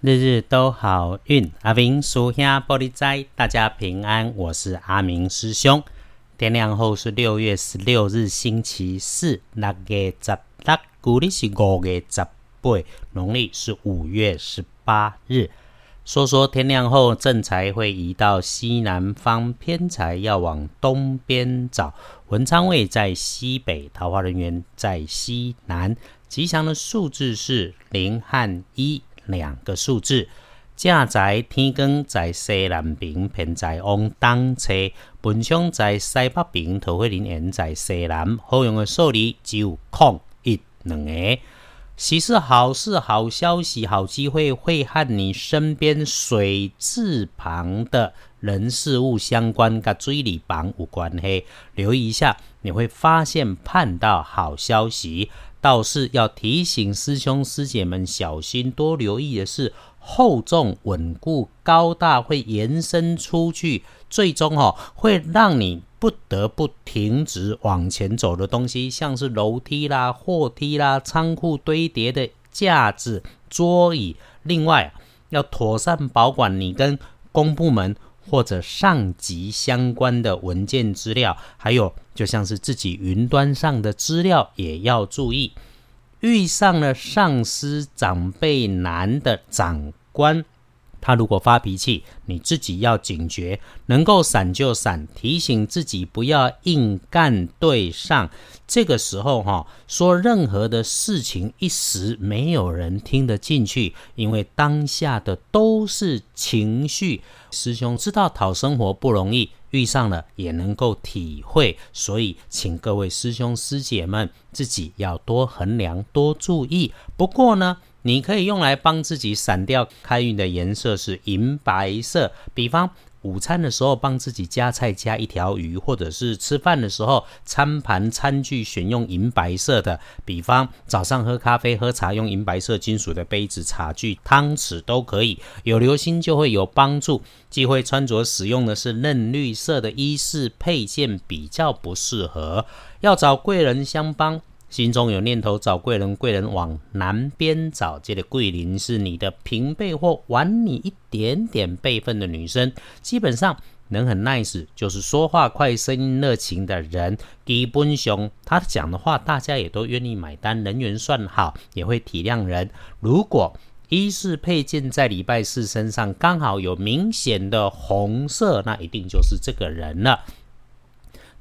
日日都好运，阿明属下玻璃斋，大家平安。我是阿明师兄。天亮后是六月十六日，星期四。六月十六，古历是五月十八，农历是五月十八日。说说天亮后，正财会移到西南方，偏财要往东边找。文昌位在西北，桃花人员在西南。吉祥的数字是零和一。两个数字，正在天光在西南边，偏在往东侧；本乡在西北边，桃花林缘在西南。好用的数字只有空一两个。喜事、好事、好消息、好机会，会和你身边水字旁的人事物相关，跟追礼榜有关系。留意一下，你会发现盼到好消息。倒是要提醒师兄师姐们小心，多留意的是厚重稳固高大会延伸出去，最终哈会让你不得不停止往前走的东西，像是楼梯啦、货梯啦、仓库堆叠的架子、桌椅。另外，要妥善保管你跟公部门。或者上级相关的文件资料，还有就像是自己云端上的资料也要注意。遇上了上司长辈男的长官。他如果发脾气，你自己要警觉，能够闪就闪，提醒自己不要硬干对上。这个时候哈，说任何的事情一时没有人听得进去，因为当下的都是情绪。师兄知道讨生活不容易，遇上了也能够体会，所以请各位师兄师姐们自己要多衡量，多注意。不过呢。你可以用来帮自己闪掉开运的颜色是银白色，比方午餐的时候帮自己加菜加一条鱼，或者是吃饭的时候餐盘餐具选用银白色的，比方早上喝咖啡喝茶用银白色金属的杯子、茶具、汤匙都可以。有流心就会有帮助。忌讳穿着使用的是嫩绿色的衣饰配件比较不适合。要找贵人相帮。心中有念头找贵人，贵人往南边找。这个贵人是你的平辈或晚你一点点辈分的女生，基本上能很 nice，就是说话快、声音热情的人。基本上他讲的话，大家也都愿意买单，人缘算好，也会体谅人。如果一是配件在礼拜四身上刚好有明显的红色，那一定就是这个人了。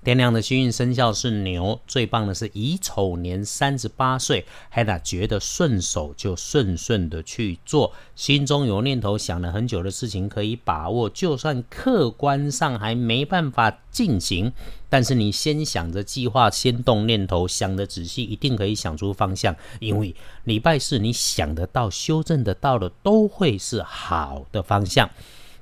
天亮的幸运生肖是牛，最棒的是乙丑年三十八岁还打觉得顺手就顺顺的去做，心中有念头想了很久的事情可以把握，就算客观上还没办法进行，但是你先想着计划，先动念头，想的仔细，一定可以想出方向，因为礼拜四你想得到、修正得到的，都会是好的方向。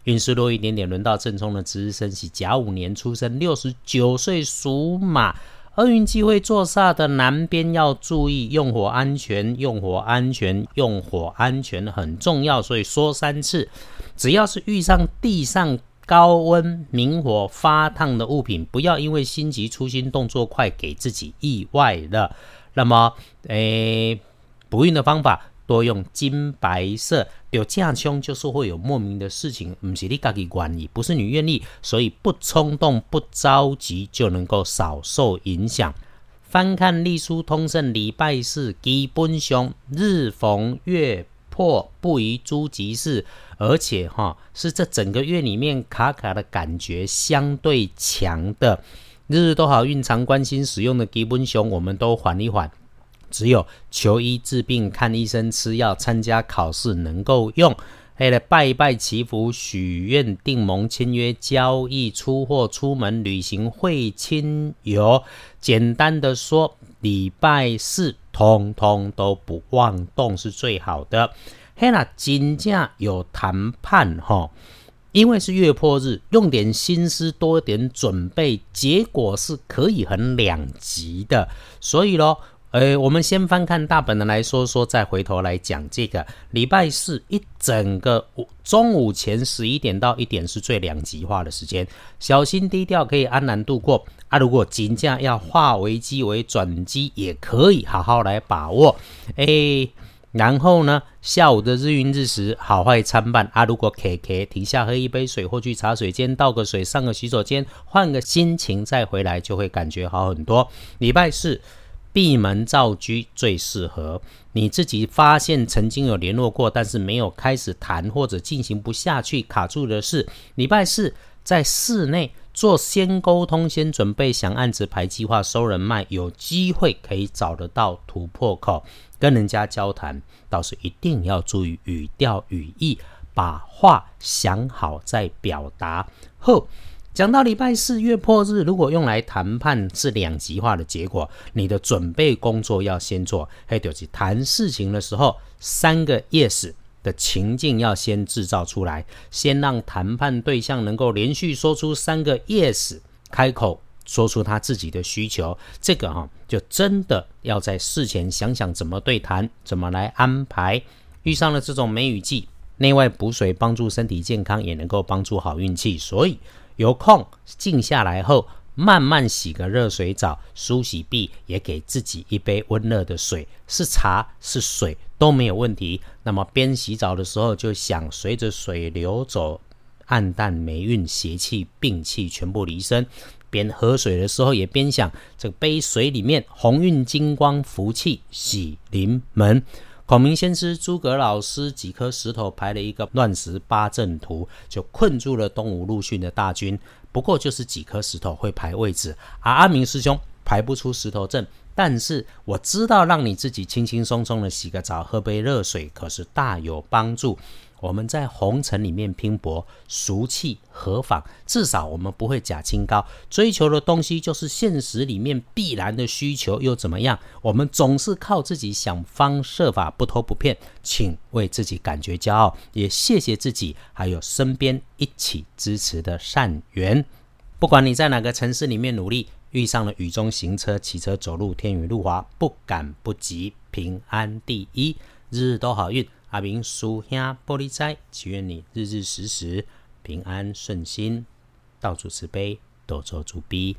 运势弱一点点，轮到正冲的值日生喜甲午年出生，六十九岁属马。厄运机会坐煞的南边要注意用火安全，用火安全，用火安全很重要，所以说三次。只要是遇上地上高温明火发烫的物品，不要因为心急粗心动作快，给自己意外了。那么，诶，补运的方法。多用金白色，有架凶就是会有莫名的事情，不是你自己愿意，不是你愿意，所以不冲动、不着急就能够少受影响。翻看隶书通胜，礼拜四基本上日逢月破，不宜诸吉事，而且哈是这整个月里面卡卡的感觉相对强的，日日都好运，常关心使用的基本上我们都缓一缓。只有求医治病、看医生、吃药、参加考试能够用，还来拜拜、祈福、许愿、订盟、签约、交易、出货、出门旅行、会亲友。简单的说，礼拜四通通都不妄动是最好的。嘿啦，金价有谈判哈，因为是月破日，用点心思，多点准备，结果是可以很两极的。所以咯。呃，我们先翻看大本的来说说，再回头来讲这个礼拜四一整个中午前十一点到一点是最两极化的时间，小心低调可以安然度过啊。如果金价要化危机为转机，也可以好好来把握。哎，然后呢，下午的日晕日食，好坏参半啊。如果 K K 停下喝一杯水，或去茶水间倒个水，上个洗手间，换个心情再回来，就会感觉好很多。礼拜四闭门造车最适合。你自己发现曾经有联络过，但是没有开始谈或者进行不下去，卡住的事，礼拜四在室内做先沟通、先准备，想案子排计划、收人脉，有机会可以找得到突破口。跟人家交谈，倒是一定要注意语调语义，把话想好再表达。后讲到礼拜四月破日，如果用来谈判是两极化的结果，你的准备工作要先做。还有就是谈事情的时候，三个 yes 的情境要先制造出来，先让谈判对象能够连续说出三个 yes，开口。说出他自己的需求，这个哈就真的要在事前想想怎么对谈，怎么来安排。遇上了这种梅雨季，内外补水帮助身体健康，也能够帮助好运气。所以有空静下来后，慢慢洗个热水澡，梳洗毕，也给自己一杯温热的水，是茶是水都没有问题。那么边洗澡的时候，就想随着水流走，暗淡霉运、邪气、病气全部离身。边喝水的时候，也边想这杯水里面鸿运金光福气喜临门。孔明先知诸葛老师几颗石头排了一个乱石八阵图，就困住了东吴陆逊的大军。不过就是几颗石头会排位置，而阿明师兄排不出石头阵。但是我知道，让你自己轻轻松松的洗个澡，喝杯热水，可是大有帮助。我们在红尘里面拼搏，俗气何妨？至少我们不会假清高，追求的东西就是现实里面必然的需求，又怎么样？我们总是靠自己想方设法，不偷不骗，请为自己感觉骄傲，也谢谢自己，还有身边一起支持的善缘。不管你在哪个城市里面努力，遇上了雨中行车、骑车、走路，天雨路滑，不敢不急，平安第一，日日都好运。阿明叔兄玻璃斋，祈愿你日日时时平安顺心，到处慈悲，多做主逼。